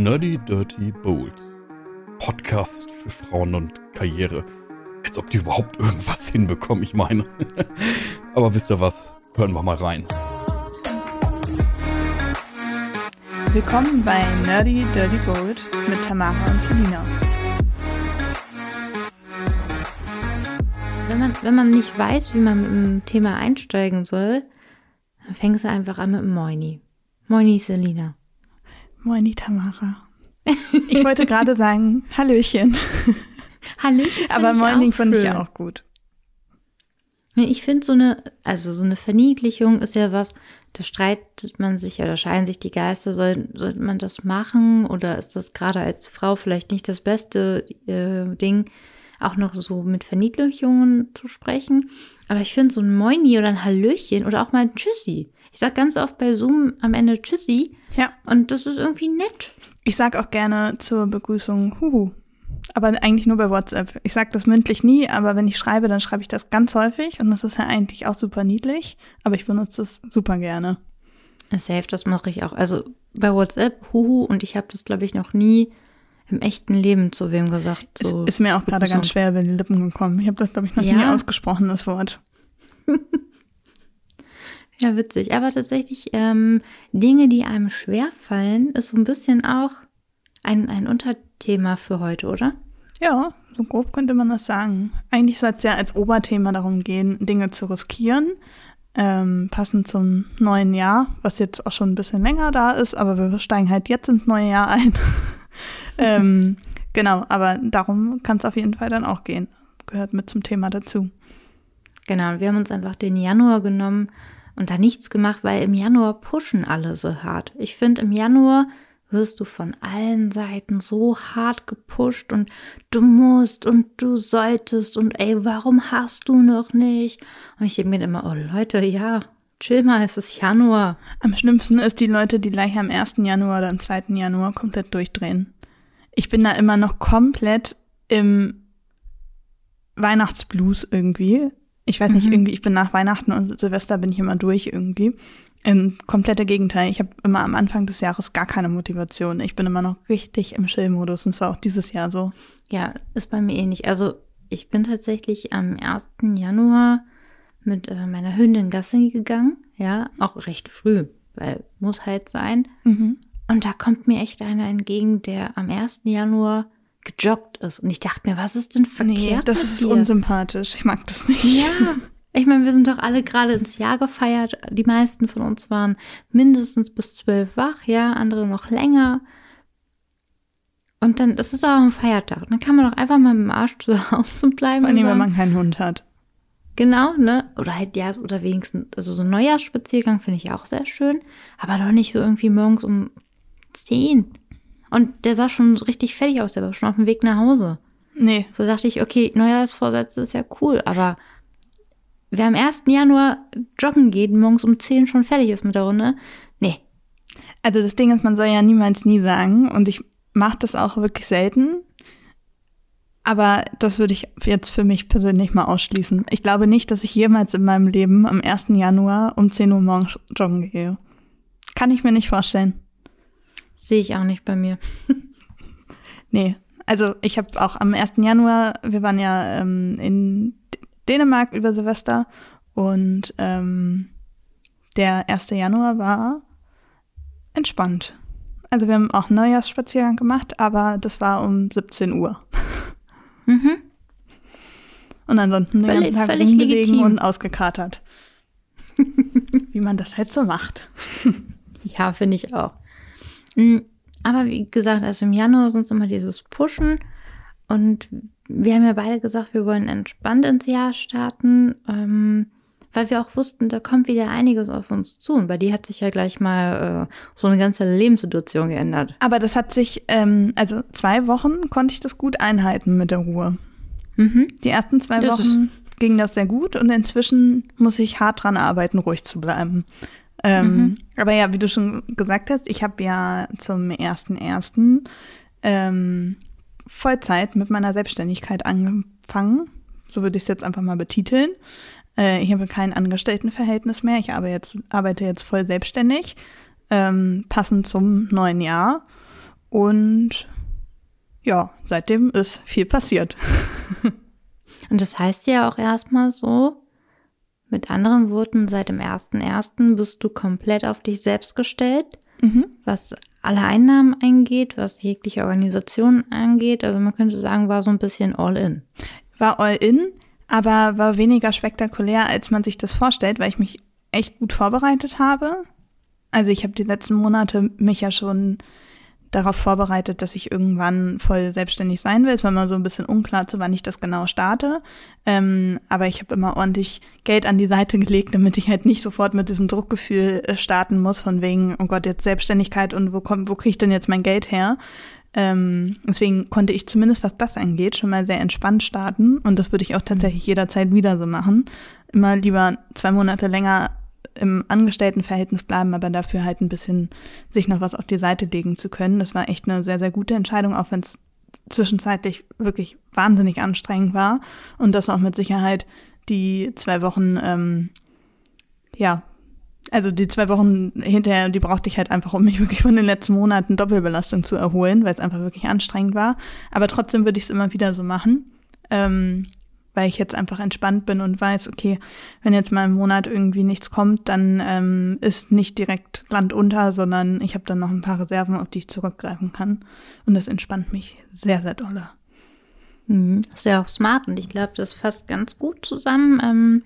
Nerdy Dirty Bold. Podcast für Frauen und Karriere. Als ob die überhaupt irgendwas hinbekommen, ich meine. Aber wisst ihr was? Hören wir mal rein. Willkommen bei Nerdy Dirty Bold mit Tamara und Selina. Wenn man, wenn man nicht weiß, wie man mit dem Thema einsteigen soll, dann fängst du einfach an mit dem Moini. Moini, Selina. Moini Tamara. Ich wollte gerade sagen, Hallöchen. Hallöchen. Aber ich Moini auch fand ich schön. auch gut. Ich finde so eine, also so eine Verniedlichung ist ja was, da streitet man sich oder scheiden sich die Geister, soll, sollte man das machen oder ist das gerade als Frau vielleicht nicht das beste äh, Ding, auch noch so mit Verniedlichungen zu sprechen. Aber ich finde so ein Moini oder ein Hallöchen oder auch mal ein Tschüssi. Ich sag ganz oft bei Zoom am Ende Tschüssi Ja, und das ist irgendwie nett. ich sag auch gerne zur Begrüßung Huhu. Aber eigentlich nur bei WhatsApp. Ich sag das mündlich nie, aber wenn ich schreibe, dann schreibe ich das ganz häufig und das ist ja eigentlich auch super niedlich, aber ich benutze es super gerne. Safe, das mache ich auch. Also bei WhatsApp, huhu, und ich habe das, glaube ich, noch nie im echten Leben zu wem gesagt. So ist, ist mir auch gerade ganz schwer über die Lippen gekommen. Ich habe das, glaube ich, noch Ja. nie ausgesprochen, das Wort. Ja, witzig. Aber tatsächlich, ähm, Dinge, die einem schwerfallen, ist so ein bisschen auch ein, ein Unterthema für heute, oder? Ja, so grob könnte man das sagen. Eigentlich soll es ja als Oberthema darum gehen, Dinge zu riskieren, ähm, passend zum neuen Jahr, was jetzt auch schon ein bisschen länger da ist, aber wir steigen halt jetzt ins neue Jahr ein. ähm, genau, aber darum kann es auf jeden Fall dann auch gehen. Gehört mit zum Thema dazu. Genau, und wir haben uns einfach den Januar genommen und da nichts gemacht, weil im Januar pushen alle so hart. Ich finde, im Januar wirst du von allen Seiten so hart gepusht und du musst und du solltest und ey, warum hast du noch nicht? Und ich denke mir immer, oh Leute, ja, chill mal, es ist Januar. Am schlimmsten ist die Leute, die gleich am 1. Januar oder am 2. Januar komplett durchdrehen. Ich bin da immer noch komplett im Weihnachtsblues irgendwie. Ich weiß nicht, Mhm. irgendwie, ich bin nach Weihnachten und Silvester bin ich immer durch irgendwie. Im komplette Gegenteil. Ich habe immer am Anfang des Jahres gar keine Motivation. Ich bin immer noch richtig im Chill-Modus und zwar auch dieses Jahr so. Ja, ist bei mir ähnlich. Also ich bin tatsächlich am 1. Januar mit äh, meiner Hündin Gassi gegangen. Ja, auch recht früh, weil muss halt sein. Mhm. Und da kommt mir echt einer entgegen, der am 1. Januar gejoggt ist. Und ich dachte mir, was ist denn verkehrt Nee, das ist dir? unsympathisch. Ich mag das nicht. Ja, ich meine, wir sind doch alle gerade ins Jahr gefeiert. Die meisten von uns waren mindestens bis zwölf wach, ja, andere noch länger. Und dann, das ist doch auch ein Feiertag. Dann kann man doch einfach mal mit dem Arsch zu Hause bleiben. Vor allem, wenn man keinen Hund hat. Genau, ne? Oder halt, ja, oder wenigstens, also so ein Neujahrsspaziergang finde ich auch sehr schön. Aber doch nicht so irgendwie morgens um 10. Und der sah schon richtig fertig aus, der war schon auf dem Weg nach Hause. Nee, So dachte ich, okay, Neujahrsvorsätze ist ja cool, aber wer am 1. Januar joggen geht, morgens um 10 schon fertig ist mit der Runde, nee. Also das Ding ist, man soll ja niemals nie sagen und ich mache das auch wirklich selten. Aber das würde ich jetzt für mich persönlich mal ausschließen. Ich glaube nicht, dass ich jemals in meinem Leben am 1. Januar um 10 Uhr morgens joggen gehe. Kann ich mir nicht vorstellen. Sehe ich auch nicht bei mir. Nee. Also ich habe auch am 1. Januar, wir waren ja ähm, in Dänemark über Silvester und ähm, der 1. Januar war entspannt. Also wir haben auch einen Neujahrsspaziergang gemacht, aber das war um 17 Uhr. Mhm. Und ansonsten den Völlig- ganzen Tag völlig legitim. und ausgekatert. Wie man das halt so macht. Ja, finde ich auch. Mm, Aber wie gesagt, also im Januar ist uns immer dieses Pushen und wir haben ja beide gesagt, wir wollen entspannt ins Jahr starten, ähm, weil wir auch wussten, da kommt wieder einiges auf uns zu. Und bei dir hat sich ja gleich mal äh, so eine ganze Lebenssituation geändert. Aber das hat sich, ähm, also zwei Wochen konnte ich das gut einhalten mit der Ruhe. Mhm. Die ersten zwei Das Wochen ging das sehr gut und inzwischen muss ich hart dran arbeiten, ruhig zu bleiben. Ähm, Mhm. Aber ja, wie du schon gesagt hast, ich habe ja zum ersten ersten ähm, Vollzeit mit meiner Selbstständigkeit angefangen. So würde ich es jetzt einfach mal betiteln. Äh, ich habe kein Angestelltenverhältnis mehr. Ich arbeite jetzt, arbeite jetzt voll selbstständig, ähm, passend zum neuen Jahr. Und ja, seitdem ist viel passiert. Und das heißt ja auch erstmal so, mit anderen Worten, seit dem 1.1. bist du komplett auf dich selbst gestellt, mhm. was alle Einnahmen eingeht, was jegliche Organisation angeht. Also man könnte sagen, war so ein bisschen all in. War all in, aber war weniger spektakulär, als man sich das vorstellt, weil ich mich echt gut vorbereitet habe. Also ich habe die letzten Monate mich ja schon darauf vorbereitet, dass ich irgendwann voll selbstständig sein will. Es war immer so ein bisschen unklar, zu wann ich das genau starte. Ähm, aber ich habe immer ordentlich Geld an die Seite gelegt, damit ich halt nicht sofort mit diesem Druckgefühl äh, starten muss, von wegen, oh Gott, jetzt Selbstständigkeit und wo kommt, wo kriege ich denn jetzt mein Geld her? Ähm, deswegen konnte ich zumindest, was das angeht, schon mal sehr entspannt starten. Und das würde ich auch tatsächlich jederzeit wieder so machen. Immer lieber zwei Monate länger im Angestelltenverhältnis bleiben, aber dafür halt ein bisschen sich noch was auf die Seite legen zu können. Das war echt eine sehr, sehr gute Entscheidung, auch wenn es zwischenzeitlich wirklich wahnsinnig anstrengend war und das auch mit Sicherheit die zwei Wochen, ähm, ja, also die zwei Wochen hinterher, die brauchte ich halt einfach, um mich wirklich von den letzten Monaten Doppelbelastung zu erholen, weil es einfach wirklich anstrengend war. Aber trotzdem würde ich es immer wieder so machen. Ähm, weil ich jetzt einfach entspannt bin und weiß, okay, wenn jetzt mal im Monat irgendwie nichts kommt, dann ähm, ist nicht direkt Land unter, sondern ich habe dann noch ein paar Reserven, auf die ich zurückgreifen kann. Und das entspannt mich sehr, sehr dolle. Mhm, sehr auch smart und ich glaube, das fasst ganz gut zusammen, ähm,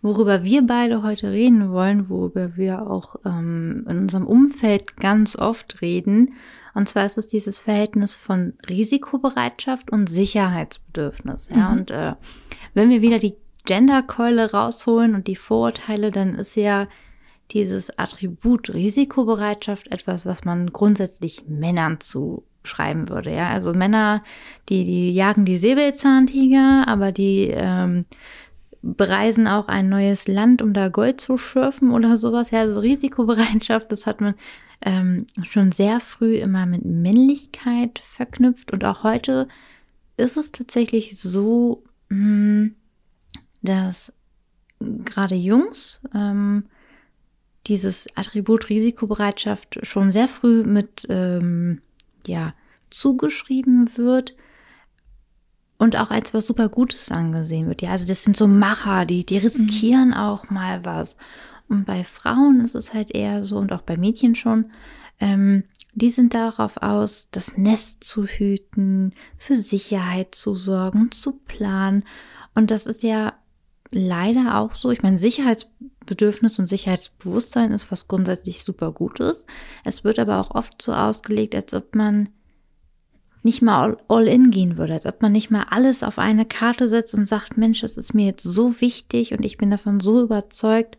worüber wir beide heute reden wollen, worüber wir auch ähm, in unserem Umfeld ganz oft reden. Und zwar ist es dieses Verhältnis von Risikobereitschaft und Sicherheitsbedürfnis. Ja, mhm. und äh, wenn wir wieder die Genderkeule rausholen und die Vorurteile, dann ist ja dieses Attribut Risikobereitschaft etwas, was man grundsätzlich Männern zuschreiben würde. Ja, also Männer, die, die jagen die Säbelzahntiger, aber die ähm, bereisen auch ein neues Land, um da Gold zu schürfen oder sowas. Ja, also Risikobereitschaft, das hat man ähm, schon sehr früh immer mit Männlichkeit verknüpft und auch heute ist es tatsächlich so, mh, hm, dass gerade Jungs ähm, dieses Attribut Risikobereitschaft schon sehr früh mit ähm, ja zugeschrieben wird und auch als was super Gutes angesehen wird. Ja, also das sind so Macher, die die riskieren mhm. auch mal was. Und bei Frauen ist es halt eher so und auch bei Mädchen schon, ähm, die sind darauf aus, das Nest zu hüten, für Sicherheit zu sorgen, zu planen. Und das ist ja leider auch so. Ich meine, Sicherheitsbedürfnis und Sicherheitsbewusstsein ist was grundsätzlich super Gutes. Es wird aber auch oft so ausgelegt, als ob man nicht mal all in gehen würde, als ob man nicht mal alles auf eine Karte setzt und sagt, Mensch, das ist mir jetzt so wichtig und ich bin davon so überzeugt,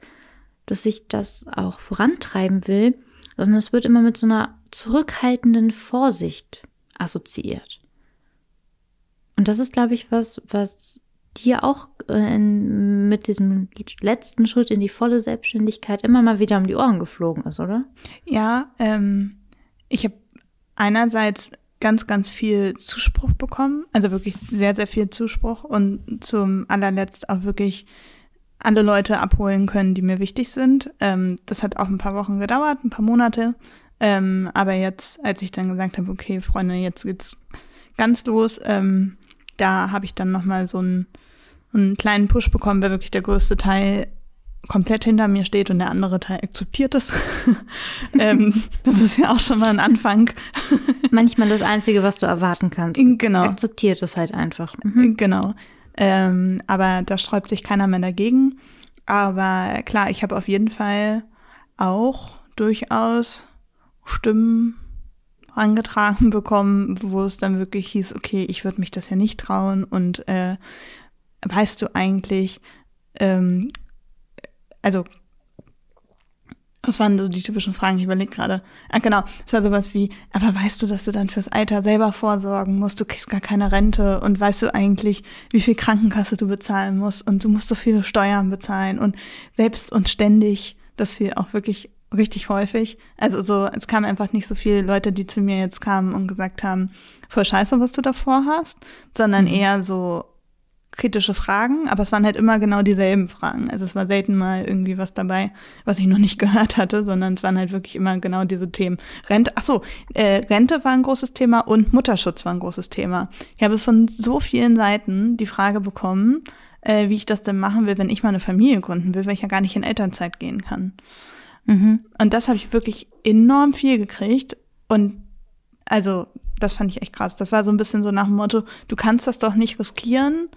dass ich das auch vorantreiben will, sondern es wird immer mit so einer zurückhaltenden Vorsicht assoziiert. Und das ist, glaube ich, was, was dir auch äh, in, mit diesem letzten Schritt in die volle Selbstständigkeit immer mal wieder um die Ohren geflogen ist, oder? Ja, ähm, ich habe einerseits ganz, ganz viel Zuspruch bekommen, also wirklich sehr, sehr viel Zuspruch und zum allerletzt auch wirklich alle Leute abholen können, die mir wichtig sind. Ähm, das hat auch ein paar Wochen gedauert, ein paar Monate. Ähm, aber jetzt, als ich dann gesagt habe, okay, Freunde, jetzt geht's ganz los, ähm, da habe ich dann nochmal so einen, einen kleinen Push bekommen, weil wirklich der größte Teil komplett hinter mir steht und der andere Teil akzeptiert es. ähm, das ist ja auch schon mal ein Anfang. Manchmal das Einzige, was du erwarten kannst. Genau. Akzeptiert es halt einfach. Mhm. Genau. Ähm, aber da sträubt sich keiner mehr dagegen. Aber klar, ich habe auf jeden Fall auch durchaus Stimmen angetragen bekommen, wo es dann wirklich hieß, okay, ich würde mich das ja nicht trauen und äh, weißt du eigentlich, ähm, also was waren so die typischen Fragen? Ich überlege gerade. Ah, genau. Es war sowas wie, aber weißt du, dass du dann fürs Alter selber vorsorgen musst? Du kriegst gar keine Rente und weißt du eigentlich, wie viel Krankenkasse du bezahlen musst und du musst so viele Steuern bezahlen und selbst und ständig, das fiel auch wirklich richtig häufig. Also so, es kamen einfach nicht so viele Leute, die zu mir jetzt kamen und gesagt haben, voll scheiße, was du davor hast, sondern mhm. eher so, kritische Fragen, aber es waren halt immer genau dieselben Fragen. Also es war selten mal irgendwie was dabei, was ich noch nicht gehört hatte, sondern es waren halt wirklich immer genau diese Themen. Rente, ach so, äh, Rente war ein großes Thema und Mutterschutz war ein großes Thema. Ich habe von so vielen Seiten die Frage bekommen, äh, wie ich das denn machen will, wenn ich mal eine Familie gründen will, weil ich ja gar nicht in Elternzeit gehen kann. Mhm. Und das habe ich wirklich enorm viel gekriegt und also das fand ich echt krass. Das war so ein bisschen so nach dem Motto, du kannst das doch nicht riskieren,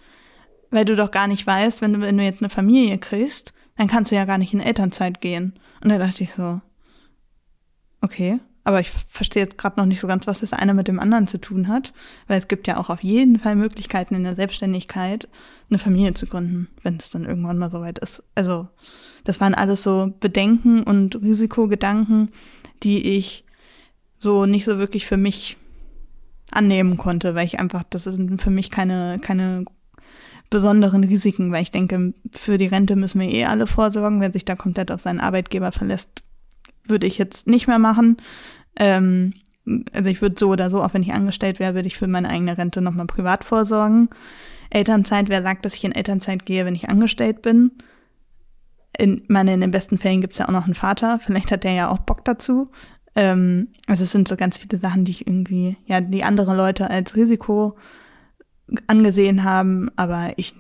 weil du doch gar nicht weißt, wenn du, wenn du jetzt eine Familie kriegst, dann kannst du ja gar nicht in Elternzeit gehen. Und da dachte ich so, okay, aber ich verstehe jetzt gerade noch nicht so ganz, was das eine mit dem anderen zu tun hat, weil es gibt ja auch auf jeden Fall Möglichkeiten in der Selbstständigkeit, eine Familie zu gründen, wenn es dann irgendwann mal soweit ist. Also das waren alles so Bedenken und Risikogedanken, die ich so nicht so wirklich für mich annehmen konnte, weil ich einfach, das sind für mich keine, keine besonderen Risiken, weil ich denke, für die Rente müssen wir eh alle vorsorgen. Wer sich da komplett auf seinen Arbeitgeber verlässt, würde ich jetzt nicht mehr machen. Ähm, also ich würde so oder so, auch wenn ich angestellt wäre, würde ich für meine eigene Rente nochmal privat vorsorgen. Elternzeit, wer sagt, dass ich in Elternzeit gehe, wenn ich angestellt bin? In, meine, in den besten Fällen gibt's ja auch noch einen Vater, vielleicht hat der ja auch Bock dazu. Ähm, also es sind so ganz viele Sachen, die ich irgendwie, ja, die andere Leute als Risiko angesehen haben, aber ich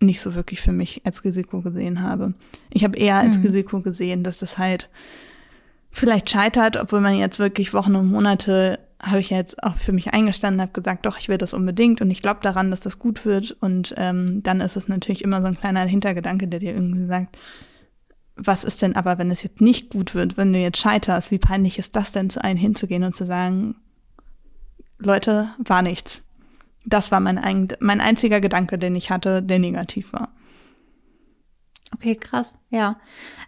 nicht so wirklich für mich als Risiko gesehen habe. Ich habe eher als mhm. Risiko gesehen, dass das halt vielleicht scheitert, obwohl man jetzt wirklich Wochen und Monate habe ich jetzt auch für mich eingestanden, habe gesagt, doch, ich will das unbedingt und ich glaube daran, dass das gut wird. Und ähm, dann ist es natürlich immer so ein kleiner Hintergedanke, der dir irgendwie sagt, was ist denn aber, wenn es jetzt nicht gut wird, wenn du jetzt scheiterst, wie peinlich ist das denn, zu einem hinzugehen und zu sagen, Leute, war nichts. Das war mein, ein, mein einziger Gedanke, den ich hatte, der negativ war. Okay, krass, ja.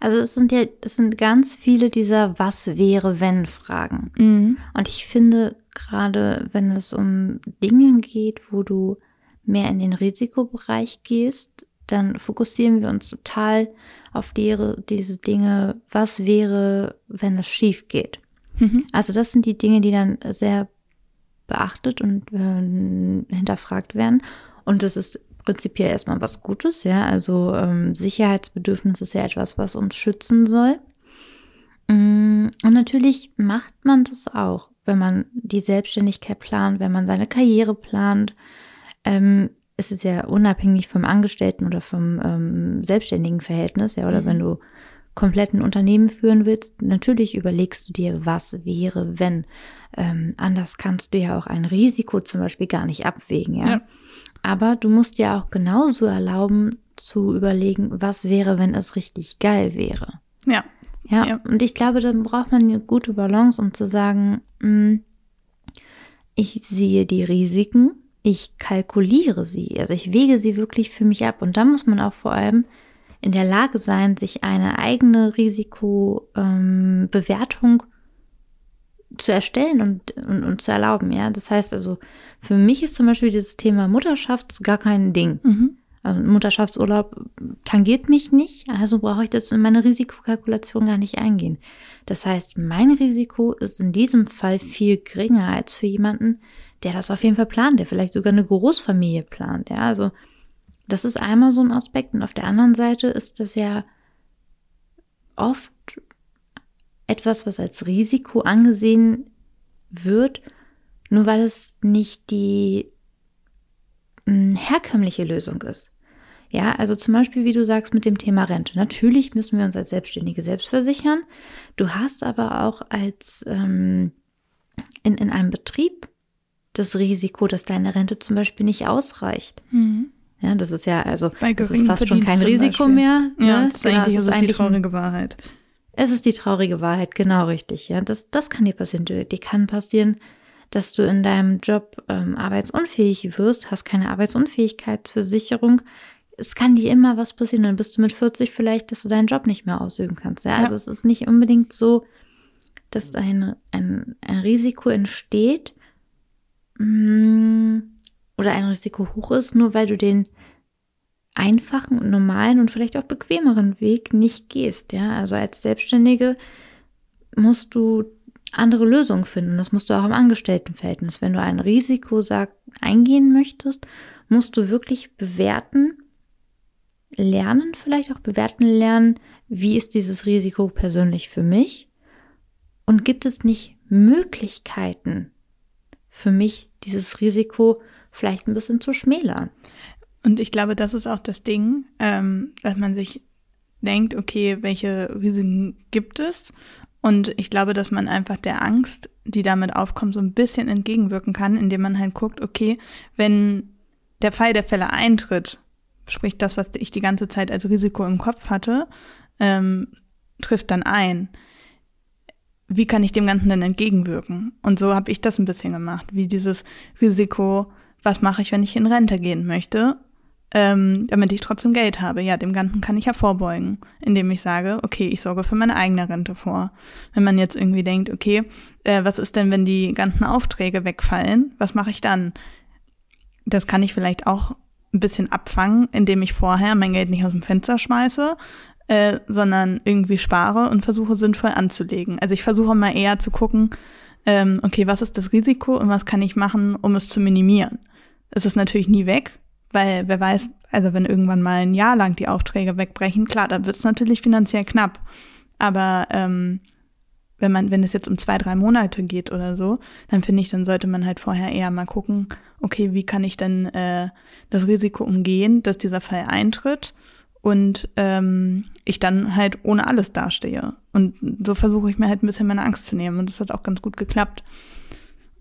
Also es sind ja, es sind ganz viele dieser Was wäre, wenn Fragen. Mhm. Und ich finde, gerade wenn es um Dinge geht, wo du mehr in den Risikobereich gehst, dann fokussieren wir uns total auf die, diese Dinge, was wäre, wenn es schief geht. Mhm. Also das sind die Dinge, die dann sehr beachtet und äh, hinterfragt werden. Und das ist prinzipiell erstmal was Gutes, ja. Also ähm, Sicherheitsbedürfnis ist ja etwas, was uns schützen soll. Mm, und natürlich macht man das auch, wenn man die Selbstständigkeit plant, wenn man seine Karriere plant. Ähm, ist es ja unabhängig vom Angestellten oder vom ähm, selbstständigen Verhältnis, ja, oder mhm. wenn du komplett ein Unternehmen führen willst, natürlich überlegst du dir, was wäre, wenn. Ähm, anders kannst du ja auch ein Risiko zum Beispiel gar nicht abwägen, ja? ja. Aber du musst dir auch genauso erlauben zu überlegen, was wäre, wenn es richtig geil wäre. Ja. Ja, ja. und ich glaube, dann braucht man eine gute Balance, um zu sagen, mh, hm, ich sehe die Risiken, ich kalkuliere sie, also ich wege sie wirklich für mich ab. Und da muss man auch vor allem in der Lage sein, sich eine eigene Risikobewertung ähm, zu erstellen und, und, und, zu erlauben. Ja, das heißt also, für mich ist zum Beispiel dieses Thema Mutterschaft gar kein Ding. Mhm. Also Mutterschaftsurlaub tangiert mich nicht, also brauche ich das in meine Risikokalkulation gar nicht eingehen. Das heißt, mein Risiko ist in diesem Fall viel geringer als für jemanden, der das auf jeden Fall plant, der vielleicht sogar eine Großfamilie plant. Ja, also das ist einmal so ein Aspekt. Und auf der anderen Seite ist das ja oft etwas, was als Risiko angesehen wird, nur weil es nicht die hm, herkömmliche Lösung ist. Ja, also zum Beispiel, wie du sagst, mit dem Thema Rente. Natürlich müssen wir uns als Selbstständige selbst versichern. Du hast aber auch als ähm, in, in einem Betrieb das Risiko, dass deine Rente zum Beispiel nicht ausreicht. Mhm. Ja, das ist ja, also das ist fast schon kein Risiko mehr. Ja, ne? das genau, eigentlich, ist, es eigentlich die traurige Wahrheit. Es ist die traurige Wahrheit, genau richtig. Ja, das, das kann dir passieren. Dir kann passieren, dass du in deinem Job ähm, arbeitsunfähig wirst, hast keine Arbeitsunfähigkeitsversicherung. Es kann dir immer was passieren. Dann bist du mit 40 vielleicht, dass du deinen Job nicht mehr ausüben kannst. Ja, ja. also es ist nicht unbedingt so, dass ein, ein, ein Risiko entsteht, Mm, oder ein Risiko hoch ist, nur weil du den einfachen und normalen und vielleicht auch bequemeren Weg nicht gehst. Ja, also als Selbstständige musst du andere Lösungen finden. Das musst du auch im Angestelltenverhältnis. Wenn du ein Risiko sag, eingehen möchtest, musst du wirklich bewerten, lernen, vielleicht auch bewerten lernen, wie ist dieses Risiko persönlich für mich und gibt es nicht Möglichkeiten für mich, dieses Risiko vielleicht ein bisschen zu schmälern. Und ich glaube, das ist auch das Ding, ähm, dass man sich denkt, okay, welche Risiken gibt es? Und ich glaube, dass man einfach der Angst, die damit aufkommt, so ein bisschen entgegenwirken kann, indem man halt guckt, okay, wenn der Fall der Fälle eintritt, sprich das, was ich die ganze Zeit als Risiko im Kopf hatte, ähm, trifft dann ein. Wie kann ich dem Ganzen denn entgegenwirken? Und so habe ich das ein bisschen gemacht, wie dieses Risiko, was mache ich, wenn ich in Rente gehen möchte? ähm, damit ich trotzdem Geld habe. Ja, dem Ganzen kann ich ja vorbeugen, indem ich sage, okay, ich sorge für meine eigene Rente vor. Wenn man jetzt irgendwie denkt, okay, äh, was ist denn, wenn die ganzen Aufträge wegfallen? Was mache ich dann? Das kann ich vielleicht auch ein bisschen abfangen, indem ich vorher mein Geld nicht aus dem Fenster schmeiße, äh, sondern irgendwie spare und versuche sinnvoll anzulegen. Also ich versuche mal eher zu gucken, ähm, okay, was ist das Risiko und was kann ich machen, um es zu minimieren? Es ist natürlich nie weg, weil wer weiß, also wenn irgendwann mal ein Jahr lang die Aufträge wegbrechen, klar, dann wird es natürlich finanziell knapp. Aber ähm, wenn man, wenn es jetzt um zwei, drei Monate geht oder so, dann finde ich, dann sollte man halt vorher eher mal gucken, okay, wie kann ich denn äh, das Risiko umgehen, dass dieser Fall eintritt und ähm, ich dann halt ohne alles dastehe. Und so versuche ich mir halt ein bisschen meine Angst zu nehmen und das hat auch ganz gut geklappt.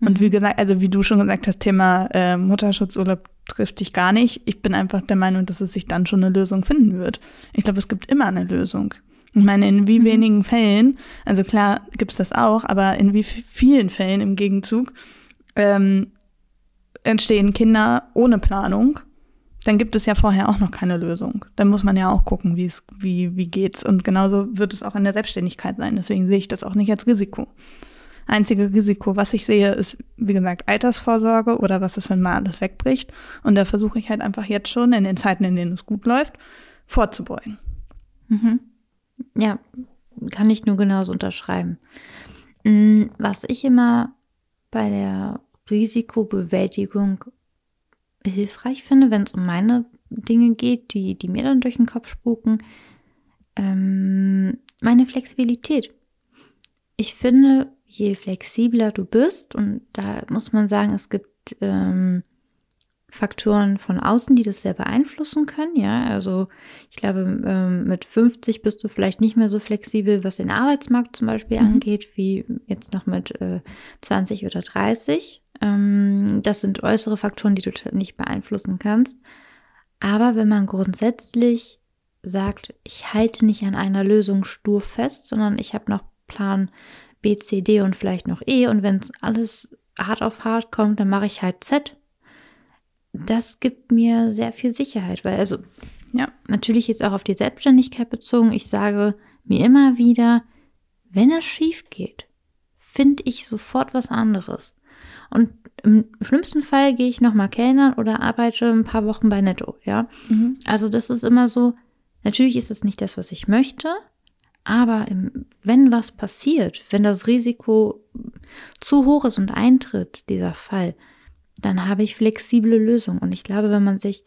Und wie mhm. gesagt, also wie du schon gesagt hast, Thema äh, Mutterschutzurlaub trifft dich gar nicht. Ich bin einfach der Meinung, dass es sich dann schon eine Lösung finden wird. Ich glaube, es gibt immer eine Lösung. Ich meine, in wie mhm. wenigen Fällen, also klar gibt's das auch, aber in wie vielen Fällen im Gegenzug ähm, entstehen Kinder ohne Planung, dann gibt es ja vorher auch noch keine Lösung. Dann muss man ja auch gucken, wie es, wie, wie geht's. Und genauso wird es auch in der Selbstständigkeit sein. Deswegen sehe ich das auch nicht als Risiko einzige Risiko, was ich sehe, ist, wie gesagt, Altersvorsorge oder was ist, wenn mal alles wegbricht. Und da versuche ich halt einfach jetzt schon in den Zeiten, in denen es gut läuft, vorzubeugen. Mhm. Ja, kann ich nur genauso unterschreiben. Mm, was ich immer bei der Risikobewältigung hilfreich finde, wenn es um meine Dinge geht, die, die mir dann durch den Kopf spuken, ähm, meine Flexibilität. Ich finde, je flexibler du bist, und da muss man sagen, es gibt ähm, Faktoren von außen, die das sehr beeinflussen können. Ja, also ich glaube, ähm, mit 50 bist du vielleicht nicht mehr so flexibel, was den Arbeitsmarkt zum Beispiel mhm. angeht, wie jetzt noch mit äh, 20 oder 30. Ähm, das sind äußere Faktoren, die du nicht beeinflussen kannst. Aber wenn man grundsätzlich sagt, ich halte nicht an einer Lösung stur fest, sondern ich habe noch Plan B, C, D und vielleicht noch E. Und wenn es alles hart auf hart kommt, dann mache ich halt Z. Das gibt mir sehr viel Sicherheit, weil also ja, natürlich jetzt auch auf die Selbstständigkeit bezogen. Ich sage mir immer wieder, wenn es schief geht, finde ich sofort was anderes. Und im schlimmsten Fall gehe ich nochmal Kellnern oder arbeite ein paar Wochen bei Netto, ja. Mhm. Also das ist immer so, natürlich ist es nicht das, was ich möchte, aber wenn was passiert, wenn das Risiko zu hoch ist und eintritt, dieser Fall, dann habe ich flexible Lösungen. Und ich glaube, wenn man sich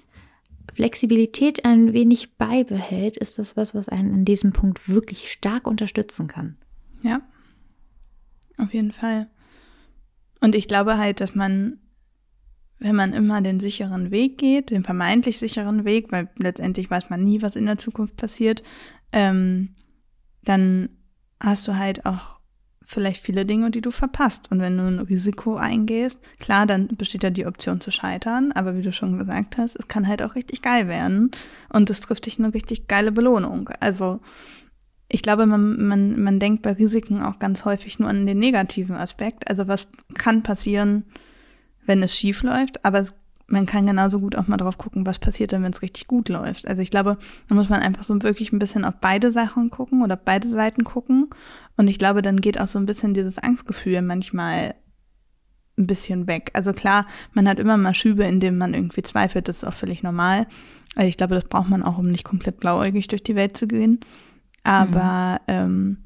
Flexibilität ein wenig beibehält, ist das was, was einen in diesem Punkt wirklich stark unterstützen kann. Ja, auf jeden Fall. Und ich glaube halt, dass man, wenn man immer den sicheren Weg geht, den vermeintlich sicheren Weg, weil letztendlich weiß man nie, was in der Zukunft passiert, ähm, dann hast du halt auch vielleicht viele Dinge, die du verpasst. Und wenn du ein Risiko eingehst, klar, dann besteht ja die Option zu scheitern, aber wie du schon gesagt hast, es kann halt auch richtig geil werden und es trifft dich eine richtig geile Belohnung. Also ich glaube, man, man, man denkt bei Risiken auch ganz häufig nur an den negativen Aspekt. Also was kann passieren, wenn es schief läuft, aber es man kann genauso gut auch mal drauf gucken, was passiert denn, wenn es richtig gut läuft. Also ich glaube, da muss man einfach so wirklich ein bisschen auf beide Sachen gucken oder beide Seiten gucken. Und ich glaube, dann geht auch so ein bisschen dieses Angstgefühl manchmal ein bisschen weg. Also klar, man hat immer mal Schübe, in denen man irgendwie zweifelt, das ist auch völlig normal. Also ich glaube, das braucht man auch, um nicht komplett blauäugig durch die Welt zu gehen. Aber mhm. ähm,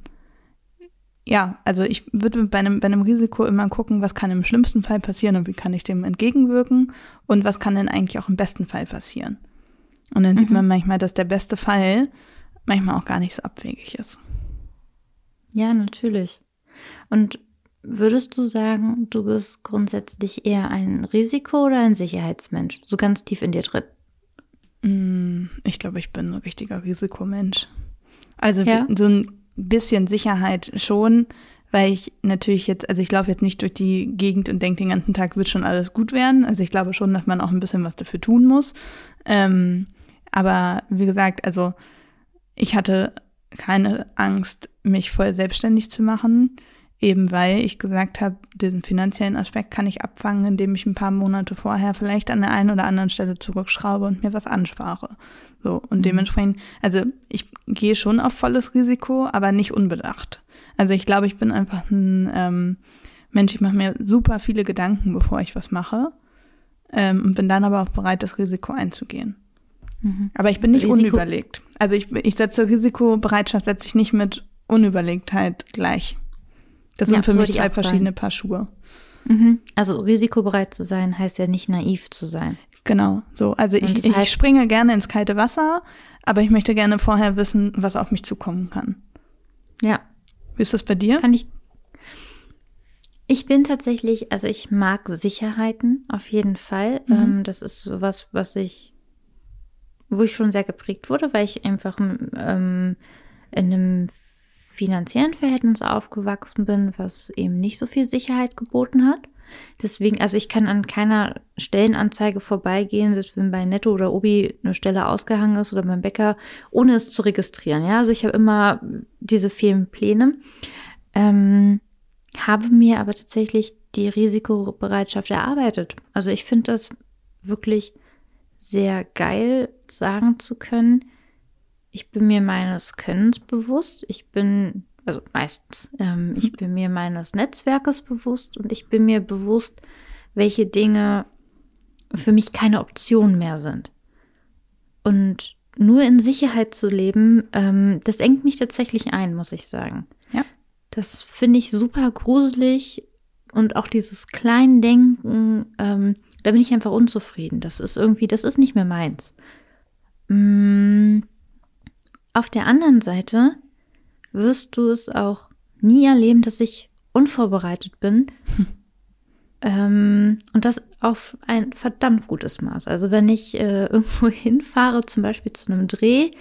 ja, also ich würde bei einem, bei einem Risiko immer gucken, was kann im schlimmsten Fall passieren und wie kann ich dem entgegenwirken und was kann denn eigentlich auch im besten Fall passieren. Und dann mhm. sieht man manchmal, dass der beste Fall manchmal auch gar nicht so abwegig ist. Ja, natürlich. Und würdest du sagen, du bist grundsätzlich eher ein Risiko- oder ein Sicherheitsmensch? So ganz tief in dir drin? Mm, ich glaube, ich bin ein richtiger Risikomensch. Also ja. so ein bisschen Sicherheit schon, weil ich natürlich jetzt, also ich laufe jetzt nicht durch die Gegend und denke den ganzen Tag, wird schon alles gut werden. Also ich glaube schon, dass man auch ein bisschen was dafür tun muss. Ähm, aber wie gesagt, also ich hatte keine Angst, mich voll selbstständig zu machen, eben weil ich gesagt habe, diesen finanziellen Aspekt kann ich abfangen, indem ich ein paar Monate vorher vielleicht an der einen oder anderen Stelle zurückschraube und mir was anspare. So, und mhm. dementsprechend, also ich gehe schon auf volles Risiko, aber nicht unbedacht. Also ich glaube, ich bin einfach ein ähm, Mensch, ich mache mir super viele Gedanken, bevor ich was mache ähm, und bin dann aber auch bereit, das Risiko einzugehen. Mhm. Aber ich bin nicht Risiko unüberlegt. Also ich, ich setze Risikobereitschaft setze ich nicht mit Unüberlegtheit gleich. Das sind ja, für mich zwei verschiedene sein. Paar Schuhe. Mhm. Also risikobereit zu sein heißt ja nicht naiv zu sein. Genau, so. Also ich, ich springe gerne ins kalte Wasser, aber ich möchte gerne vorher wissen, was auf mich zukommen kann. Ja. Wie ist das bei dir? Kann ich. Ich bin tatsächlich, also ich mag Sicherheiten auf jeden Fall. Mhm. Ähm, das ist sowas, was ich, wo ich schon sehr geprägt wurde, weil ich einfach ähm, in einem finanziellen Verhältnis aufgewachsen bin, was eben nicht so viel Sicherheit geboten hat. Deswegen, also ich kann an keiner Stellenanzeige vorbeigehen, selbst wenn bei Netto oder Obi eine Stelle ausgehangen ist oder beim Bäcker, ohne es zu registrieren. Ja, also ich habe immer diese vielen Pläne, ähm, habe mir aber tatsächlich die Risikobereitschaft erarbeitet. Also ich finde das wirklich sehr geil, sagen zu können, ich bin mir meines Könnens bewusst. Ich bin, also meistens, ähm, ich bin mir meines Netzwerkes bewusst und ich bin mir bewusst, welche Dinge für mich keine Option mehr sind. Und nur in Sicherheit zu leben, ähm, das engt mich tatsächlich ein, muss ich sagen. Ja. Das finde ich super gruselig und auch dieses Kleindenken, ähm, da bin ich einfach unzufrieden. Das ist irgendwie, das ist nicht mehr meins. Mmh auf der anderen Seite wirst du es auch nie erleben, dass ich unvorbereitet bin. ähm, und das auf ein verdammt gutes Maß. Also wenn ich äh, irgendwo hinfahre, zum Beispiel zu einem Dreh,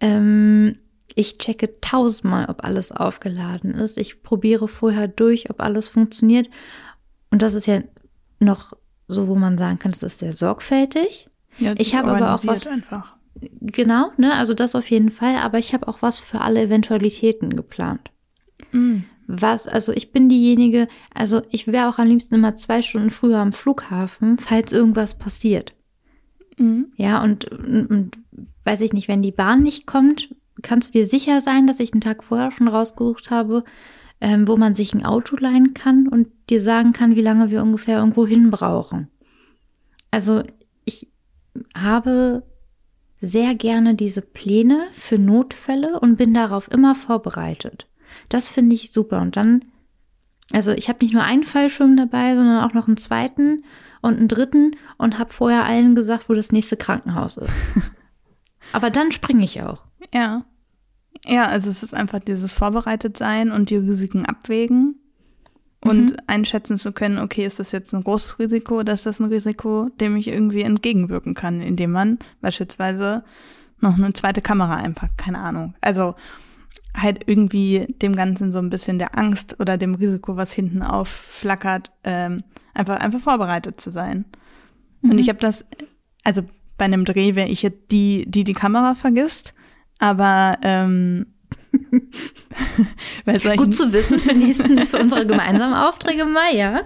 ähm, ich checke tausendmal, ob alles aufgeladen ist. Ich probiere vorher durch, ob alles funktioniert. Und das ist ja noch so, wo man sagen kann, das ist sehr sorgfältig. Ja, ich habe aber auch was. Einfach. Genau, ne? Also das auf jeden Fall. Aber ich habe auch was für alle Eventualitäten geplant. Mhm. Was, also ich bin diejenige, also ich wäre auch am liebsten immer zwei Stunden früher am Flughafen, falls irgendwas passiert. Mhm. Ja, und, und, und weiß ich nicht, wenn die Bahn nicht kommt, kannst du dir sicher sein, dass ich einen Tag vorher schon rausgesucht habe, ähm, wo man sich ein Auto leihen kann und dir sagen kann, wie lange wir ungefähr irgendwo hin brauchen. Also ich habe sehr gerne diese Pläne für Notfälle und bin darauf immer vorbereitet. Das finde ich super. Und dann, also ich habe nicht nur einen Fallschirm dabei, sondern auch noch einen zweiten und einen dritten und habe vorher allen gesagt, wo das nächste Krankenhaus ist. Aber dann springe ich auch. Ja. Ja, also es ist einfach dieses Vorbereitetsein und die Risiken abwägen und mhm. einschätzen zu können, okay, ist das jetzt ein großes Risiko oder ist das ein Risiko, dem ich irgendwie entgegenwirken kann, indem man beispielsweise noch eine zweite Kamera einpackt, keine Ahnung. Also halt irgendwie dem Ganzen so ein bisschen der Angst oder dem Risiko, was hinten aufflackert, ähm, einfach, einfach vorbereitet zu sein. Mhm. Und ich habe das, also bei einem Dreh wäre ich jetzt die, die die Kamera vergisst, aber ähm, Gut zu wissen für, nächsten, für unsere gemeinsamen Aufträge mal, ja.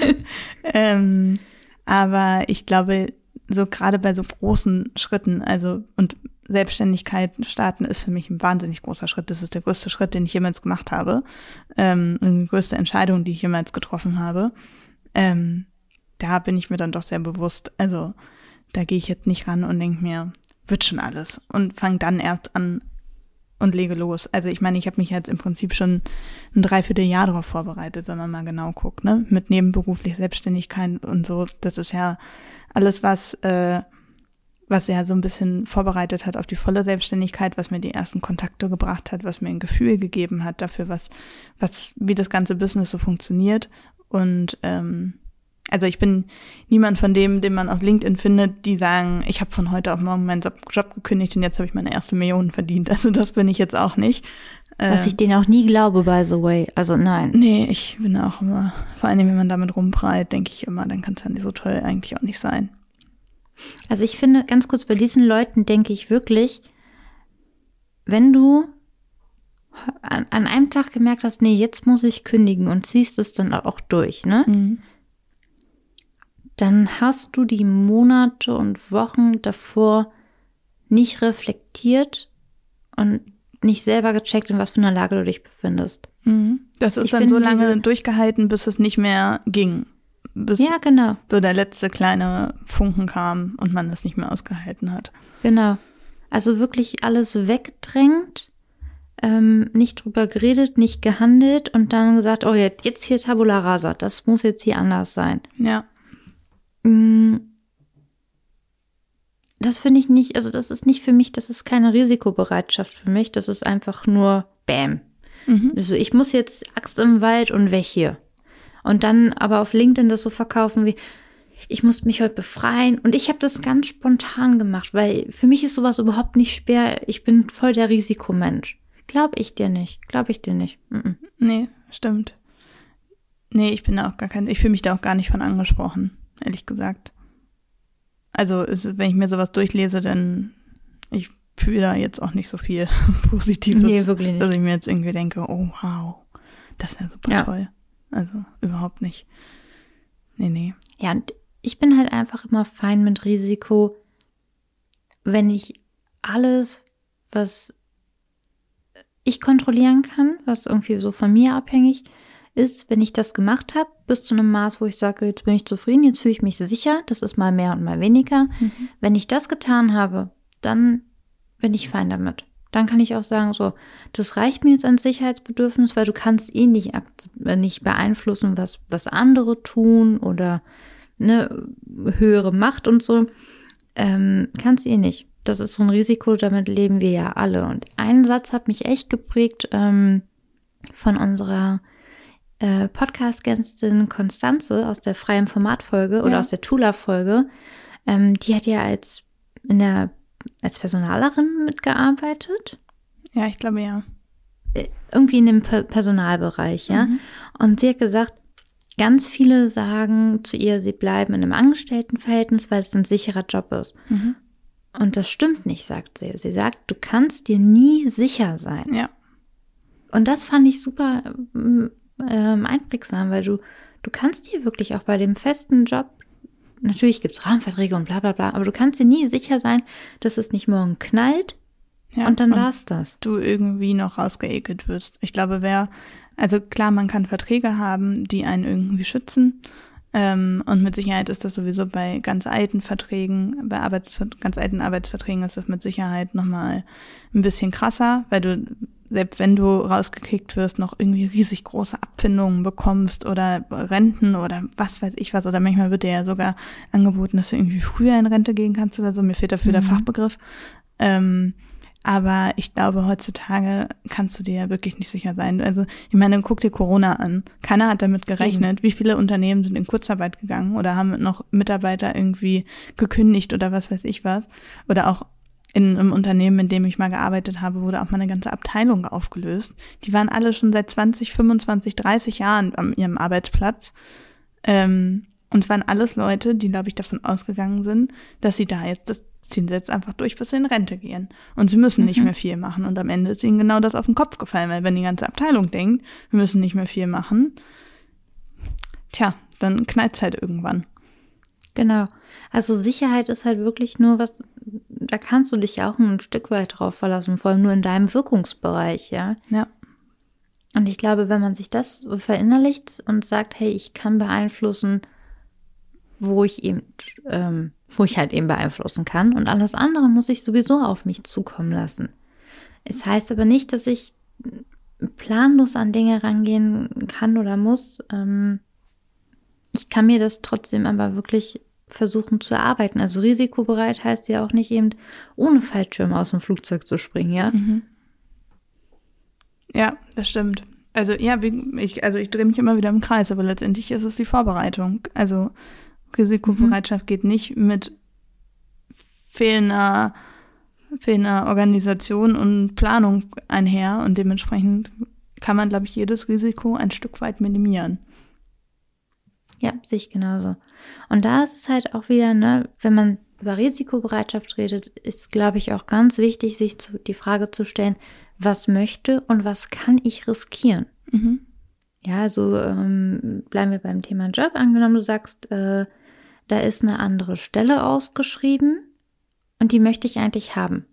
ähm, aber ich glaube, so gerade bei so großen Schritten, also und Selbstständigkeit starten ist für mich ein wahnsinnig großer Schritt. Das ist der größte Schritt, den ich jemals gemacht habe. Ähm, die größte Entscheidung, die ich jemals getroffen habe. Ähm, da bin ich mir dann doch sehr bewusst. Also da gehe ich jetzt nicht ran und denke mir, wird schon alles. Und fange dann erst an, und lege los. Also ich meine, ich habe mich jetzt im Prinzip schon ein Dreivierteljahr darauf vorbereitet, wenn man mal genau guckt, ne? Mit nebenberuflich Selbstständigkeit und so. Das ist ja alles, was, äh, was ja so ein bisschen vorbereitet hat auf die volle Selbstständigkeit, was mir die ersten Kontakte gebracht hat, was mir ein Gefühl gegeben hat dafür, was, was, wie das ganze Business so funktioniert. Und ähm, also ich bin niemand von dem, den man auf LinkedIn findet, die sagen, ich habe von heute auf morgen meinen Job gekündigt und jetzt habe ich meine erste Million verdient. Also das bin ich jetzt auch nicht. Was ich denen auch nie glaube, by the way. Also nein. Nee, ich bin auch immer, vor allem wenn man damit rumprallt, denke ich immer, dann kann es ja nicht so toll eigentlich auch nicht sein. Also ich finde, ganz kurz, bei diesen Leuten denke ich wirklich, wenn du an, an einem Tag gemerkt hast, nee, jetzt muss ich kündigen und ziehst es dann auch durch, ne? Mhm dann hast du die Monate und Wochen davor nicht reflektiert und nicht selber gecheckt, in was für einer Lage du dich befindest. Mhm. Das ist ich dann so lange durchgehalten, bis es nicht mehr ging. Bis ja, genau. So der letzte kleine Funken kam und man es nicht mehr ausgehalten hat. Genau. Also wirklich alles weggedrängt, ähm, nicht drüber geredet, nicht gehandelt und dann gesagt, oh, jetzt, jetzt hier Tabula Rasa, das muss jetzt hier anders sein. Ja. Mm. Das finde ich nicht, also das ist nicht für mich, das ist keine Risikobereitschaft für mich, das ist einfach nur Bäm. Mhm. Also ich muss jetzt Axt im Wald und weg hier. Und dann aber auf LinkedIn das so verkaufen wie, ich muss mich heute befreien. Und ich habe das ganz spontan gemacht, weil für mich ist sowas überhaupt nicht schwer. Ich bin voll der Risikomensch. Glaube ich dir nicht. Glaube ich dir nicht. Mhm. Nee, stimmt. Nee, ich bin da auch gar kein, ich fühle mich da auch gar nicht von angesprochen ehrlich gesagt. Also, wenn ich mir sowas durchlese, dann ich fühle da jetzt auch nicht so viel Positives. Nee, wirklich nicht. Dass ich mir jetzt irgendwie denke, oh wow, das ist ja super ja. toll. Also überhaupt nicht. Nee, nee. Ja, und ich bin halt einfach immer fein mit Risiko, wenn ich alles, was ich kontrollieren kann, was irgendwie so von mir abhängig ist, wenn ich das gemacht habe, bis zu einem Maß, wo ich sage, jetzt bin ich zufrieden, jetzt fühle ich mich sicher, das ist mal mehr und mal weniger. Mhm. Wenn ich das getan habe, dann bin ich fein damit. Dann kann ich auch sagen, so, das reicht mir jetzt an Sicherheitsbedürfnis, weil du kannst eh nicht, äh, nicht beeinflussen, was, was andere tun oder ne, höhere Macht und so. Ähm, kannst eh nicht. Das ist so ein Risiko, damit leben wir ja alle. Und ein Satz hat mich echt geprägt ähm, von unserer äh, Podcast-Gästin Konstanze aus der freien Formatfolge ja. oder aus der Tula-Folge, ähm, die hat ja als in der als Personalerin mitgearbeitet. Ja, ich glaube ja. Äh, irgendwie in dem Personalbereich, ja. Mhm. Und sie hat gesagt, ganz viele sagen zu ihr, sie bleiben in einem Angestelltenverhältnis, weil es ein sicherer Job ist. Mhm. Und das stimmt nicht, sagt sie. Sie sagt, du kannst dir nie sicher sein. Ja. Und das fand ich super ähm, einprägsam, weil du, du kannst dir wirklich auch bei dem festen Job, natürlich gibt es Rahmenverträge und bla bla bla, aber du kannst dir nie sicher sein, dass es nicht morgen knallt ja, und dann war es das. Du irgendwie noch rausgeekelt wirst. Ich glaube, wer, also klar, man kann Verträge haben, die einen irgendwie schützen. Ähm, und mit Sicherheit ist das sowieso bei ganz alten Verträgen, bei Arbeits ganz alten Arbeitsverträgen ist das mit Sicherheit nochmal ein bisschen krasser, weil du selbst wenn du rausgekickt wirst, noch irgendwie riesig große Abfindungen bekommst oder Renten oder was weiß ich was. Oder manchmal wird dir ja sogar angeboten, dass du irgendwie früher in Rente gehen kannst oder so. Mir fehlt dafür mhm. der Fachbegriff. Ähm, aber ich glaube, heutzutage kannst du dir ja wirklich nicht sicher sein. Also, ich meine, guck dir Corona an. Keiner hat damit gerechnet. Mhm. Wie viele Unternehmen sind in Kurzarbeit gegangen oder haben noch Mitarbeiter irgendwie gekündigt oder was weiß ich was. Oder auch in einem Unternehmen, in dem ich mal gearbeitet habe, wurde auch mal eine ganze Abteilung aufgelöst. Die waren alle schon seit 20, 25, 30 Jahren an ihrem Arbeitsplatz. Ähm, und waren alles Leute, die, glaube ich, davon ausgegangen sind, dass sie da jetzt, das ziehen sie jetzt einfach durch, bis sie in Rente gehen. Und sie müssen mhm. nicht mehr viel machen. Und am Ende ist ihnen genau das auf den Kopf gefallen, weil wenn die ganze Abteilung denkt, wir müssen nicht mehr viel machen, tja, dann knallt's halt irgendwann. Genau. Also Sicherheit ist halt wirklich nur was, da kannst du dich ja auch ein Stück weit drauf verlassen, vor allem nur in deinem Wirkungsbereich, ja. Ja. Und ich glaube, wenn man sich das verinnerlicht und sagt, hey, ich kann beeinflussen, wo ich eben, ähm, wo ich halt eben beeinflussen kann und alles andere muss ich sowieso auf mich zukommen lassen. Es heißt aber nicht, dass ich planlos an Dinge rangehen kann oder muss. Ähm, ich kann mir das trotzdem aber wirklich versuchen zu erarbeiten. Also risikobereit heißt ja auch nicht eben ohne Fallschirm aus dem Flugzeug zu springen, ja? Mhm. Ja, das stimmt. Also ja, ich, also ich drehe mich immer wieder im Kreis, aber letztendlich ist es die Vorbereitung. Also Risikobereitschaft mhm. geht nicht mit fehlender, fehlender Organisation und Planung einher und dementsprechend kann man, glaube ich, jedes Risiko ein Stück weit minimieren. Ja, sehe ich genauso. Und da ist es halt auch wieder, ne, wenn man über Risikobereitschaft redet, ist, glaube ich, auch ganz wichtig, sich zu, die Frage zu stellen, was möchte und was kann ich riskieren? Mhm. Ja, also ähm, bleiben wir beim Thema Job. Angenommen, du sagst, äh, da ist eine andere Stelle ausgeschrieben und die möchte ich eigentlich haben.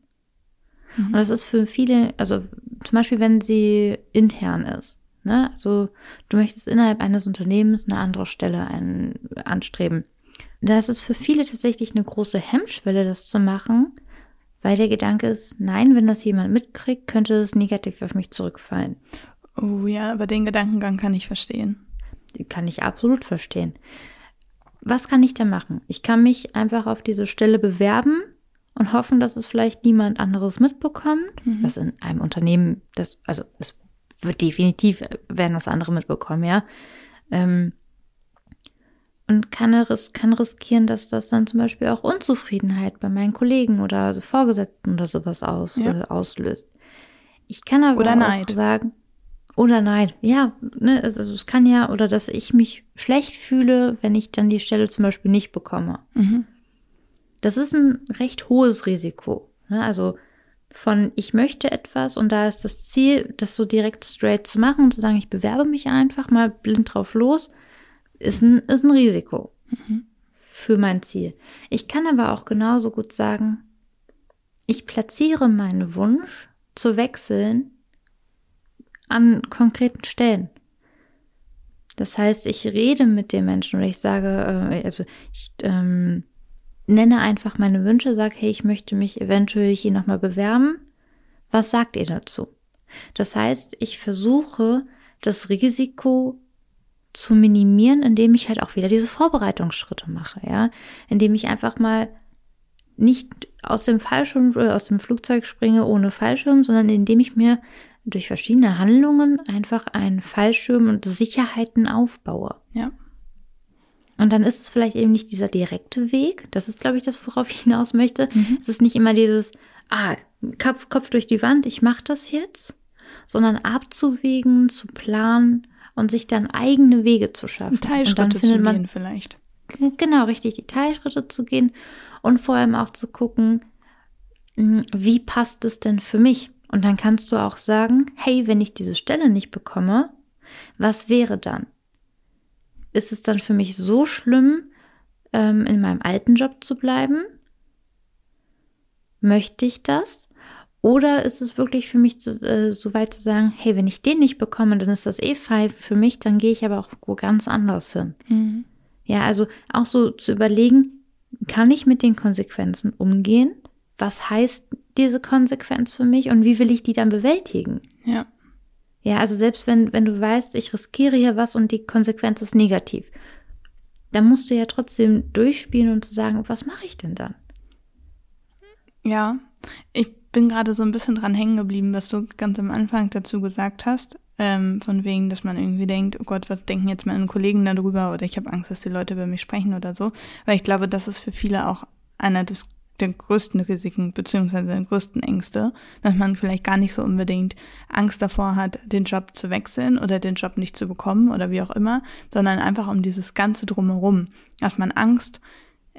Mhm. Und das ist für viele, also zum Beispiel, wenn sie intern ist. Ne? Also du möchtest innerhalb eines Unternehmens eine andere Stelle ein, anstreben. Da ist es für viele tatsächlich eine große Hemmschwelle, das zu machen, weil der Gedanke ist, nein, wenn das jemand mitkriegt, könnte es negativ auf mich zurückfallen. Oh ja, aber den Gedankengang kann ich verstehen. Kann ich absolut verstehen. Was kann ich da machen? Ich kann mich einfach auf diese Stelle bewerben und hoffen, dass es vielleicht niemand anderes mitbekommt, mhm. was in einem Unternehmen, das, also es wird definitiv, werden das andere mitbekommen, ja. Ähm, und kann, ris kann riskieren, dass das dann zum Beispiel auch Unzufriedenheit bei meinen Kollegen oder Vorgesetzten oder sowas aus, ja. äh, auslöst. Ich kann aber oder auch Neid. sagen, oder Neid, ja, ne, also es kann ja, oder dass ich mich schlecht fühle, wenn ich dann die Stelle zum Beispiel nicht bekomme. Mhm. Das ist ein recht hohes Risiko. Ne? Also von ich möchte etwas und da ist das Ziel, das so direkt straight zu machen und zu sagen, ich bewerbe mich einfach mal blind drauf los ist ein, ist ein Risiko mhm. für mein Ziel. Ich kann aber auch genauso gut sagen, ich platziere meinen Wunsch zu wechseln an konkreten Stellen. Das heißt, ich rede mit den Menschen oder ich sage, äh, also ich ähm, nenne einfach meine Wünsche, sage, hey, ich möchte mich eventuell hier nochmal bewerben. Was sagt ihr dazu? Das heißt, ich versuche, das Risiko zu minimieren, indem ich halt auch wieder diese Vorbereitungsschritte mache, ja, indem ich einfach mal nicht aus dem Fallschirm oder aus dem Flugzeug springe ohne Fallschirm, sondern indem ich mir durch verschiedene Handlungen einfach einen Fallschirm und Sicherheiten aufbaue. Ja. Und dann ist es vielleicht eben nicht dieser direkte Weg. Das ist, glaube ich, das, worauf ich hinaus möchte. Mhm. Es ist nicht immer dieses, ah, Kopf, Kopf durch die Wand, ich mache das jetzt, sondern abzuwägen, zu planen und sich dann eigene Wege zu schaffen. Teilschritte und dann findet man, gehen vielleicht. Genau, richtig, die Teilschritte zu gehen und vor allem auch zu gucken, hm, wie passt es denn für mich? Und dann kannst du auch sagen, hey, wenn ich diese Stelle nicht bekomme, was wäre dann? Ist es dann für mich so schlimm, ähm, in meinem alten Job zu bleiben? Möchte ich das? Oder ist es wirklich für mich zu, äh, so weit zu sagen, hey, wenn ich den nicht bekomme, dann ist das eh fein für mich, dann gehe ich aber auch wo ganz anders hin. Mhm. Ja, also auch so zu überlegen, kann ich mit den Konsequenzen umgehen? Was heißt diese Konsequenz für mich und wie will ich die dann bewältigen? Ja. Ja, also selbst wenn, wenn du weißt, ich riskiere hier was und die Konsequenz ist negativ, dann musst du ja trotzdem durchspielen und zu sagen, was mache ich denn dann? Ja, ich bin gerade so ein bisschen dran hängen geblieben, was du ganz am Anfang dazu gesagt hast. Ähm, von wegen, dass man irgendwie denkt, oh Gott, was denken jetzt meine Kollegen darüber oder ich habe Angst, dass die Leute über mich sprechen oder so. Weil ich glaube, das ist für viele auch einer des, der größten Risiken beziehungsweise der größten Ängste, dass man vielleicht gar nicht so unbedingt Angst davor hat, den Job zu wechseln oder den Job nicht zu bekommen oder wie auch immer, sondern einfach um dieses ganze drumherum, dass man Angst,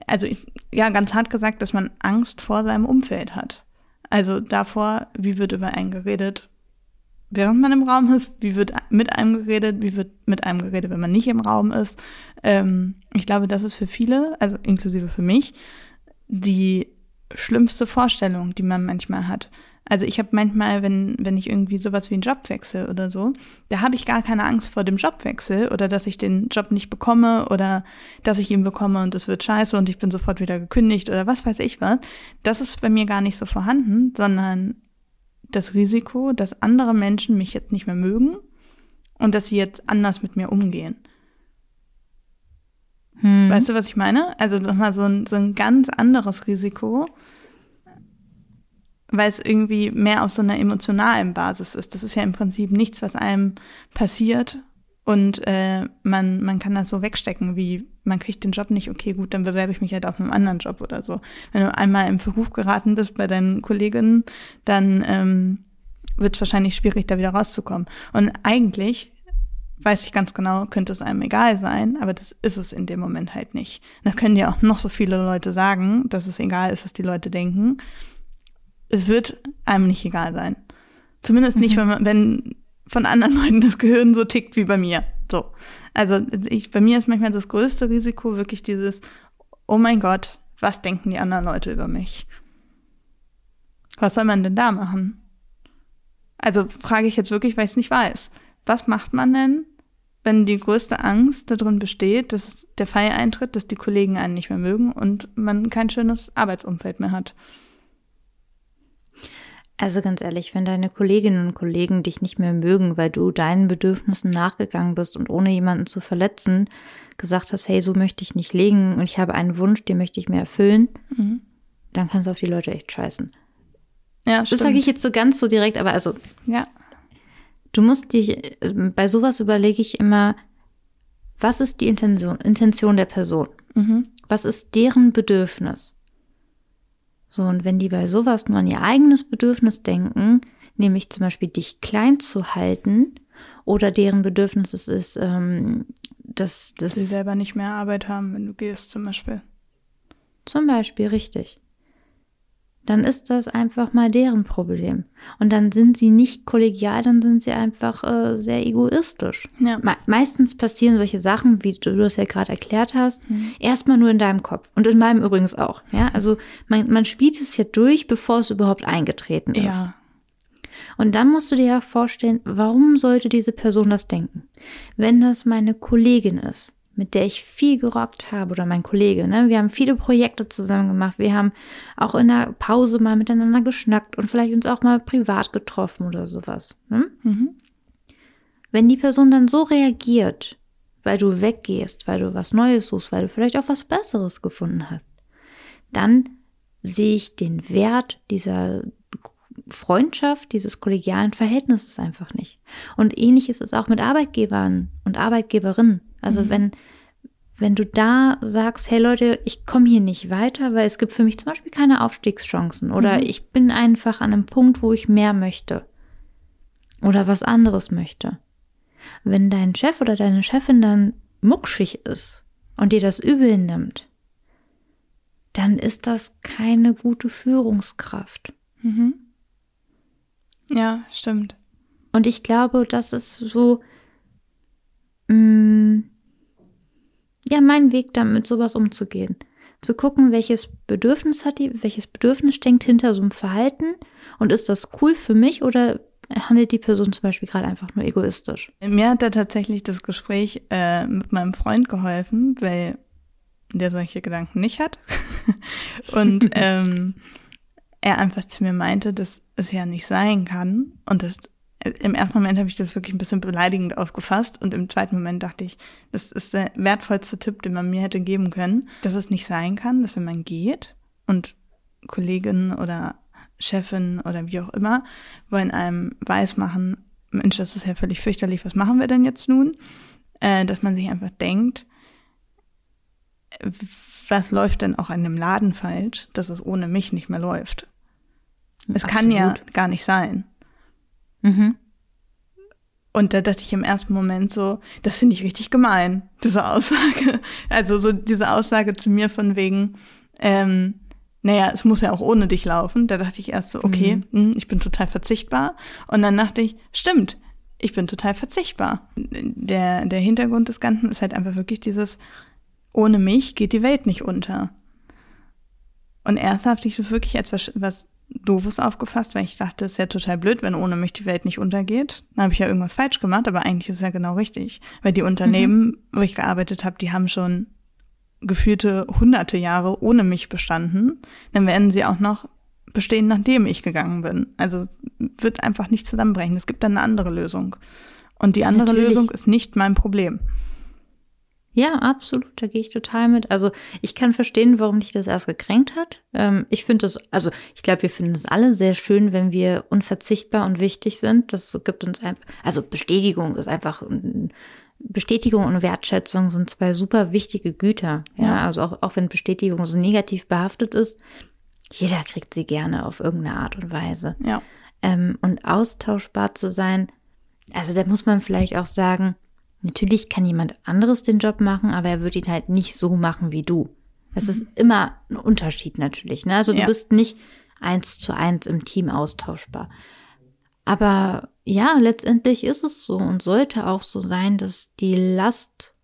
also ich, ja, ganz hart gesagt, dass man Angst vor seinem Umfeld hat. Also davor, wie wird über einen geredet, während man im Raum ist, wie wird mit einem geredet, wie wird mit einem geredet, wenn man nicht im Raum ist. Ähm, ich glaube, das ist für viele, also inklusive für mich, die schlimmste Vorstellung, die man manchmal hat. Also ich habe manchmal, wenn, wenn ich irgendwie sowas wie einen Job wechsle oder so, da habe ich gar keine Angst vor dem Jobwechsel oder dass ich den Job nicht bekomme oder dass ich ihn bekomme und es wird scheiße und ich bin sofort wieder gekündigt oder was weiß ich was. Das ist bei mir gar nicht so vorhanden, sondern das Risiko, dass andere Menschen mich jetzt nicht mehr mögen und dass sie jetzt anders mit mir umgehen. Hm. Weißt du, was ich meine? Also nochmal so ein, so ein ganz anderes Risiko, weil es irgendwie mehr auf so einer emotionalen Basis ist. Das ist ja im Prinzip nichts, was einem passiert und äh, man, man kann das so wegstecken, wie man kriegt den Job nicht, okay, gut, dann bewerbe ich mich halt auf einen anderen Job oder so. Wenn du einmal im Verruf geraten bist bei deinen Kolleginnen, dann ähm, wird es wahrscheinlich schwierig, da wieder rauszukommen. Und eigentlich weiß ich ganz genau, könnte es einem egal sein, aber das ist es in dem Moment halt nicht. Da können ja auch noch so viele Leute sagen, dass es egal ist, was die Leute denken. Es wird einem nicht egal sein. Zumindest nicht, mhm. wenn, man, wenn von anderen Leuten das Gehirn so tickt wie bei mir. So. Also ich, bei mir ist manchmal das größte Risiko wirklich dieses, oh mein Gott, was denken die anderen Leute über mich? Was soll man denn da machen? Also frage ich jetzt wirklich, weil ich es nicht weiß. Was macht man denn, wenn die größte Angst darin besteht, dass der Fall eintritt, dass die Kollegen einen nicht mehr mögen und man kein schönes Arbeitsumfeld mehr hat? Also ganz ehrlich, wenn deine Kolleginnen und Kollegen dich nicht mehr mögen, weil du deinen Bedürfnissen nachgegangen bist und ohne jemanden zu verletzen gesagt hast, hey, so möchte ich nicht legen und ich habe einen Wunsch, den möchte ich mir erfüllen, mhm. dann kannst du auf die Leute echt scheißen. Ja, stimmt. Das sage ich jetzt so ganz so direkt, aber also ja. Du musst dich, bei sowas überlege ich immer, was ist die Intention, Intention der Person? Mhm. Was ist deren Bedürfnis? So, und wenn die bei sowas nur an ihr eigenes Bedürfnis denken, nämlich zum Beispiel dich klein zu halten, oder deren Bedürfnis es ist, ähm, dass, dass sie selber nicht mehr Arbeit haben, wenn du gehst, zum Beispiel. Zum Beispiel, richtig dann ist das einfach mal deren Problem. Und dann sind sie nicht kollegial, dann sind sie einfach äh, sehr egoistisch. Ja. Me meistens passieren solche Sachen, wie du, du das ja gerade erklärt hast, mhm. erstmal nur in deinem Kopf. Und in meinem übrigens auch. Ja, also man, man spielt es ja durch, bevor es überhaupt eingetreten ist. Ja. Und dann musst du dir ja vorstellen, warum sollte diese Person das denken? Wenn das meine Kollegin ist, mit der ich viel gerockt habe oder mein Kollege. Ne? Wir haben viele Projekte zusammen gemacht. Wir haben auch in der Pause mal miteinander geschnackt und vielleicht uns auch mal privat getroffen oder sowas. Ne? Mhm. Wenn die Person dann so reagiert, weil du weggehst, weil du was Neues suchst, weil du vielleicht auch was Besseres gefunden hast, dann sehe ich den Wert dieser Freundschaft, dieses kollegialen Verhältnisses einfach nicht. Und ähnlich ist es auch mit Arbeitgebern und Arbeitgeberinnen. Also mhm. wenn, wenn du da sagst, hey Leute, ich komme hier nicht weiter, weil es gibt für mich zum Beispiel keine Aufstiegschancen oder mhm. ich bin einfach an einem Punkt, wo ich mehr möchte oder was anderes möchte. Wenn dein Chef oder deine Chefin dann muckschig ist und dir das übel nimmt, dann ist das keine gute Führungskraft. Mhm. Ja, stimmt. Und ich glaube, das ist so, mh, mm, ja, mein Weg damit, sowas umzugehen. Zu gucken, welches Bedürfnis hat die, welches Bedürfnis steckt hinter so einem Verhalten und ist das cool für mich oder handelt die Person zum Beispiel gerade einfach nur egoistisch? Mir hat da tatsächlich das Gespräch äh, mit meinem Freund geholfen, weil der solche Gedanken nicht hat. und ähm, er einfach zu mir meinte, dass es ja nicht sein kann und das im ersten Moment habe ich das wirklich ein bisschen beleidigend aufgefasst und im zweiten Moment dachte ich, das ist der wertvollste Tipp, den man mir hätte geben können, dass es nicht sein kann, dass wenn man geht und Kollegin oder Chefin oder wie auch immer wollen einem weismachen, Mensch, das ist ja völlig fürchterlich, was machen wir denn jetzt nun? Äh, dass man sich einfach denkt, was läuft denn auch in einem Laden falsch, dass es ohne mich nicht mehr läuft? Es Absolut. kann ja gar nicht sein. Mhm. Und da dachte ich im ersten Moment so, das finde ich richtig gemein, diese Aussage. Also so diese Aussage zu mir von wegen, ähm, naja, es muss ja auch ohne dich laufen. Da dachte ich erst so, okay, mhm. mh, hm, ich bin total verzichtbar. Und dann dachte ich, stimmt, ich bin total verzichtbar. Der, der Hintergrund des Ganzen ist halt einfach wirklich dieses, ohne mich geht die Welt nicht unter. Und erst habe ich das wirklich als was, was Doofes aufgefasst, weil ich dachte, es ist ja total blöd, wenn ohne mich die Welt nicht untergeht. Dann habe ich ja irgendwas falsch gemacht, aber eigentlich ist es ja genau richtig. Weil die Unternehmen, mhm. wo ich gearbeitet habe, die haben schon gefühlte hunderte Jahre ohne mich bestanden. Dann werden sie auch noch bestehen, nachdem ich gegangen bin. Also wird einfach nicht zusammenbrechen. Es gibt dann eine andere Lösung. Und die andere Natürlich. Lösung ist nicht mein Problem. Ja, absolut, da gehe ich total mit. Also ich kann verstehen, warum dich das erst gekränkt hat. Ähm, ich finde das, also ich glaube, wir finden es alle sehr schön, wenn wir unverzichtbar und wichtig sind. Das gibt uns einfach, also Bestätigung ist einfach, Bestätigung und Wertschätzung sind zwei super wichtige Güter. Ja, Ja. also auch, auch wenn Bestätigung so negativ behaftet ist, jeder kriegt sie gerne auf irgendeine Art und Weise. Ja. ähm, und austauschbar zu sein. Also da muss man vielleicht auch sagen, natürlich kann jemand anderes den Job machen, aber er wird ihn halt nicht so machen wie du. Es ist immer ein Unterschied natürlich. Ne? Also du Ja. bist nicht eins zu eins im Team austauschbar. Aber ja, letztendlich ist es so und sollte auch so sein, dass die Last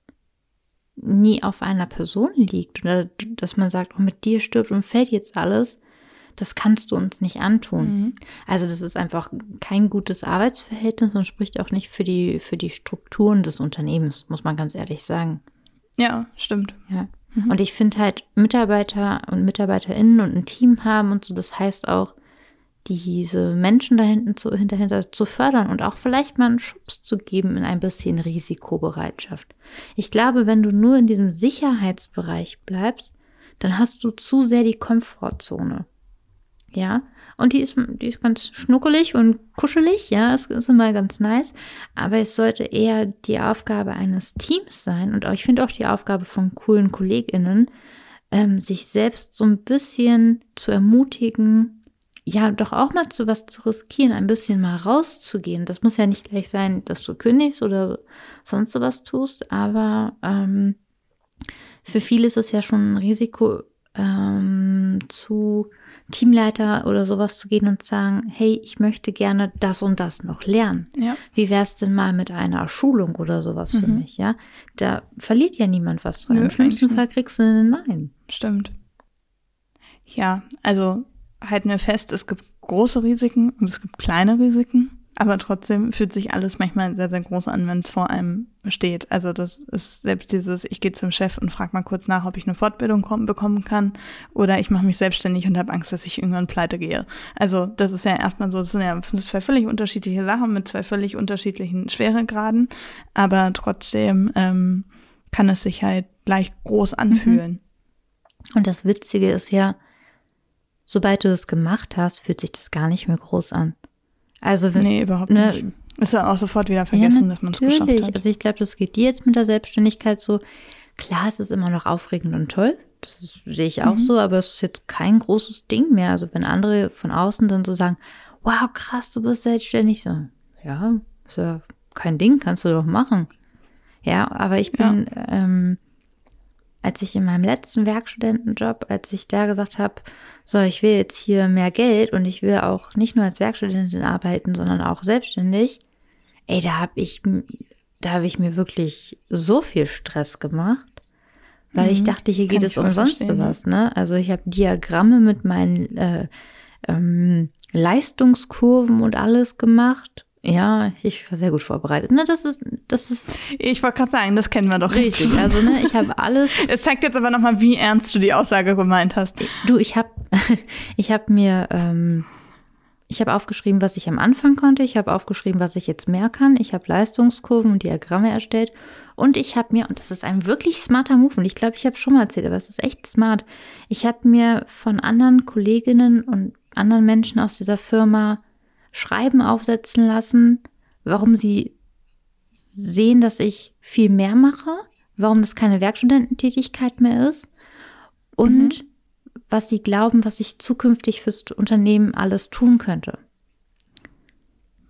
nie auf einer Person liegt oder dass man sagt, oh, mit dir stirbt und fällt jetzt alles. Das kannst du uns nicht antun. Mhm. Also das ist einfach kein gutes Arbeitsverhältnis und spricht auch nicht für die, für die Strukturen des Unternehmens, muss man ganz ehrlich sagen. Ja, stimmt. Ja. Und ich finde halt Mitarbeiter und MitarbeiterInnen und ein Team haben und so, das heißt auch, diese Menschen da hinten zu, hinterher zu fördern und auch vielleicht mal einen Schubs zu geben in ein bisschen Risikobereitschaft. Ich glaube, wenn du nur in diesem Sicherheitsbereich bleibst, dann hast du zu sehr die Komfortzone. Ja, und die ist, die ist ganz schnuckelig und kuschelig, ja, es ist immer ganz nice. Aber es sollte eher die Aufgabe eines Teams sein und auch, ich finde auch die Aufgabe von coolen KollegInnen, ähm, sich selbst so ein bisschen zu ermutigen, ja, doch auch mal zu was zu riskieren, ein bisschen mal rauszugehen. Das muss ja nicht gleich sein, dass du kündigst oder sonst was tust, aber ähm, für viele ist es ja schon ein Risiko, ähm, zu Teamleiter oder sowas zu gehen und sagen, hey, ich möchte gerne das und das noch lernen. Ja. Wie wär's denn mal mit einer Schulung oder sowas für Mhm. mich, ja? Da verliert ja niemand was dran. Nö, Im schlimmsten Fall kriegst du ein Nein. Stimmt. Ja, also halten wir fest, es gibt große Risiken und es gibt kleine Risiken, aber trotzdem fühlt sich alles manchmal sehr, sehr groß an, wenn es vor einem steht. Also das ist selbst dieses, ich gehe zum Chef und frage mal kurz nach, ob ich eine Fortbildung kom- bekommen kann oder ich mache mich selbstständig und habe Angst, dass ich irgendwann pleite gehe. Also das ist ja erstmal so, das sind ja zwei völlig unterschiedliche Sachen mit zwei völlig unterschiedlichen Schweregraden, aber trotzdem ähm, kann es sich halt gleich groß anfühlen. Und das Witzige ist ja, sobald du es gemacht hast, fühlt sich das gar nicht mehr groß an. Also wenn, Nee, überhaupt ne, nicht. Ist ja auch sofort wieder vergessen, ja, dass man es geschafft hat. Also ich glaube, das geht dir jetzt mit der Selbstständigkeit so. Klar, es ist immer noch aufregend und toll. Das ist, sehe ich auch Mhm. so, aber es ist jetzt kein großes Ding mehr. Also wenn andere von außen dann so sagen, wow, krass, du bist selbstständig, so, ja, ist ja kein Ding, kannst du doch machen. Ja, aber ich Ja. bin, ähm, als ich in meinem letzten Werkstudentenjob, als ich da gesagt habe, so, ich will jetzt hier mehr Geld und ich will auch nicht nur als Werkstudentin arbeiten, sondern auch selbstständig, ey, da habe ich, da habe ich mir wirklich so viel Stress gemacht, weil ich Mhm. dachte, hier Kann geht ich es umsonst verstehen, was, ne? Also ich habe Diagramme mit meinen äh, ähm, Leistungskurven und alles gemacht. Ja, ich war sehr gut vorbereitet. Ne, das ist, das ist Ich wollte gerade sagen, das kennen wir doch jetzt richtig. schon. Also, ne, ich habe alles Es zeigt jetzt aber nochmal, wie ernst du die Aussage gemeint hast. Du, ich habe ich hab mir, ähm, ich habe aufgeschrieben, was ich am Anfang konnte. Ich habe aufgeschrieben, was ich jetzt mehr kann. Ich habe Leistungskurven und Diagramme erstellt. Und ich habe mir, und das ist ein wirklich smarter Move, und ich glaube, ich habe schon mal erzählt, aber es ist echt smart. Ich habe mir von anderen Kolleginnen und anderen Menschen aus dieser Firma Schreiben aufsetzen lassen, warum sie sehen, dass ich viel mehr mache, warum das keine Werkstudententätigkeit mehr ist und was sie glauben, was ich zukünftig fürs Unternehmen alles tun könnte.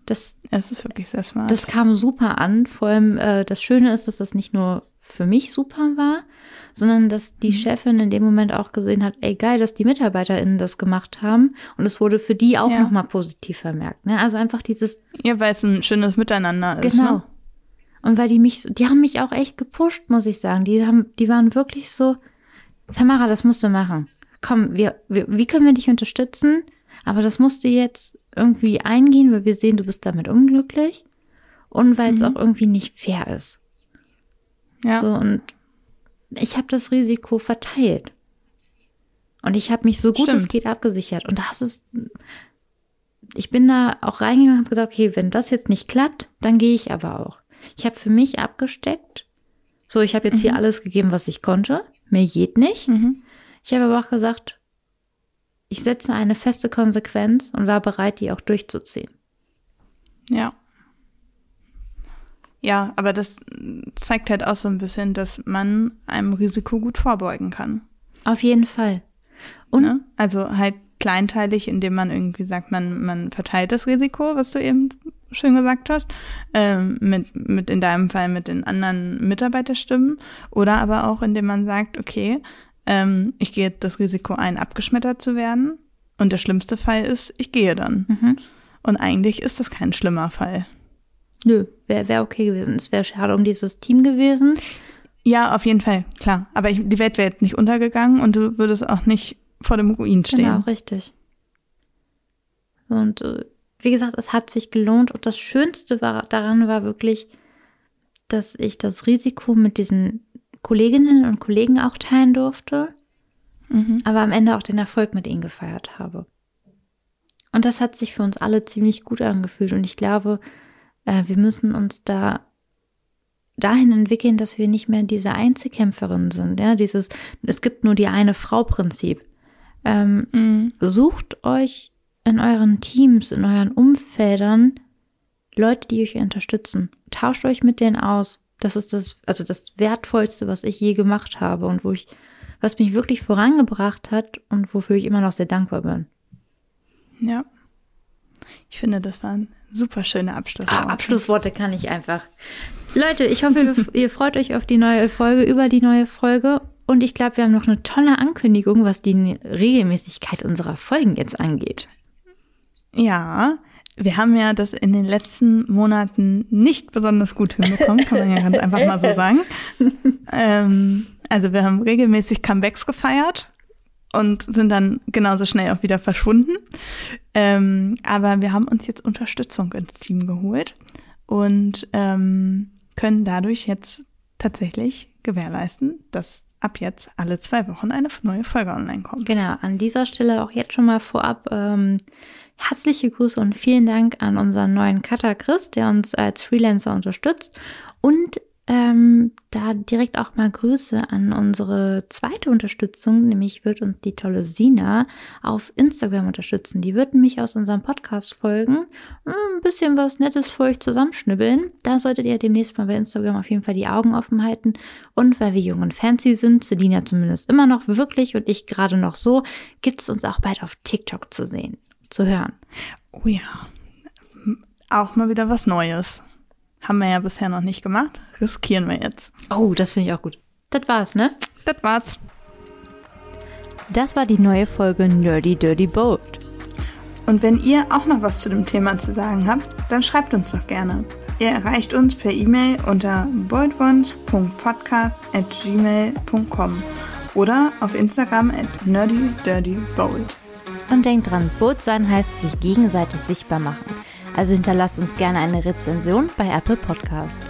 Das, Es ist wirklich sehr smart. das kam super an. Vor allem äh, das Schöne ist, dass das nicht nur für mich super war, sondern dass die Chefin in dem Moment auch gesehen hat, ey geil, dass die MitarbeiterInnen das gemacht haben und es wurde für die auch Ja. nochmal positiv vermerkt. Ne? Also einfach dieses, ja, weil es ein schönes Miteinander ist. genau. Ne? Und weil die mich, so- die haben mich auch echt gepusht, muss ich sagen. Die haben, die waren wirklich so, Tamara, das musst du machen. Komm, wir, wir, wie können wir dich unterstützen? Aber das musst du jetzt irgendwie eingehen, weil wir sehen, du bist damit unglücklich. Und weil es Mhm. auch irgendwie nicht fair ist. Ja. So, und ich habe das Risiko verteilt. Und ich habe mich so gut Stimmt. es geht abgesichert. Und das ist, ich bin da auch reingegangen und habe gesagt, okay, wenn das jetzt nicht klappt, dann gehe ich aber auch. Ich habe für mich abgesteckt. So, ich habe jetzt hier alles gegeben, was ich konnte. Mehr geht nicht. Mhm. Ich habe aber auch gesagt, ich setze eine feste Konsequenz und war bereit, die auch durchzuziehen. Ja. Ja, aber das zeigt halt auch so ein bisschen, dass man einem Risiko gut vorbeugen kann. Auf jeden Fall. Und ne? Also halt kleinteilig, indem man irgendwie sagt, man, man verteilt das Risiko, was du eben schön gesagt hast, ähm, mit, mit in deinem Fall mit den anderen Mitarbeiterstimmen. Oder aber auch, indem man sagt, okay, ähm, ich gehe jetzt das Risiko ein, abgeschmettert zu werden. Und der schlimmste Fall ist, ich gehe dann. Mhm. Und eigentlich ist das kein schlimmer Fall. Nö, wäre wär okay gewesen. Es wäre schade um dieses Team gewesen. Ja, auf jeden Fall, klar. Aber ich, die Welt wäre jetzt nicht untergegangen und du würdest auch nicht vor dem Ruin stehen. Genau, richtig. Und äh, wie gesagt, es hat sich gelohnt. Und das Schönste war, daran war wirklich, dass ich das Risiko mit diesen Kolleginnen und Kollegen auch teilen durfte, Mhm. aber am Ende auch den Erfolg mit ihnen gefeiert habe. Und das hat sich für uns alle ziemlich gut angefühlt. Und ich glaube, äh, wir müssen uns da dahin entwickeln, dass wir nicht mehr diese Einzelkämpferin sind. Ja, dieses, es gibt nur die eine Frau-Prinzip. Ähm, Mhm. sucht euch in euren Teams, in euren Umfeldern Leute, die euch unterstützen. Tauscht euch mit denen aus. Das ist das, also das Wertvollste, was ich je gemacht habe und wo ich, was mich wirklich vorangebracht hat und wofür ich immer noch sehr dankbar bin. Ja. Ich finde, das waren super schöne Abschlüsse. Ah, Abschlussworte kann ich einfach. Leute, ich hoffe, ihr, ihr freut euch auf die neue Folge, über die neue Folge. Und ich glaube, wir haben noch eine tolle Ankündigung, was die Regelmäßigkeit unserer Folgen jetzt angeht. Ja, wir haben ja das in den letzten Monaten nicht besonders gut hinbekommen, kann man ja ganz einfach mal so sagen. Ähm, also wir haben regelmäßig Comebacks gefeiert und sind dann genauso schnell auch wieder verschwunden. Ähm, aber wir haben uns jetzt Unterstützung ins Team geholt und ähm, können dadurch jetzt tatsächlich gewährleisten, dass ab jetzt alle zwei Wochen eine neue Folge online kommt. Genau, an dieser Stelle auch jetzt schon mal vorab ähm, herzliche Grüße und vielen Dank an unseren neuen Cutter Chris, der uns als Freelancer unterstützt. Und ähm, da direkt auch mal Grüße an unsere zweite Unterstützung, nämlich wird uns die tolle Sina auf Instagram unterstützen. Die wird mich aus unserem Podcast folgen, ein bisschen was Nettes für euch zusammenschnibbeln. Da solltet ihr demnächst mal bei Instagram auf jeden Fall die Augen offen halten. Und weil wir jung und fancy sind, Selina zumindest immer noch wirklich und ich gerade noch so, gibt es uns auch bald auf TikTok zu sehen, zu hören. Oh ja, auch mal wieder was Neues. Haben wir ja bisher noch nicht gemacht. Riskieren wir jetzt. Oh, das finde ich auch gut. Das war's, ne? Das war's. Das war die neue Folge Nerdy Dirty Bold. Und wenn ihr auch noch was zu dem Thema zu sagen habt, dann schreibt uns doch gerne. Ihr erreicht uns per E-Mail unter boldones.podcast.gmail.com oder auf Instagram at nerdydirtybold. Und denkt dran, Bold sein heißt sich gegenseitig sichtbar machen. Also hinterlasst uns gerne eine Rezension bei Apple Podcast.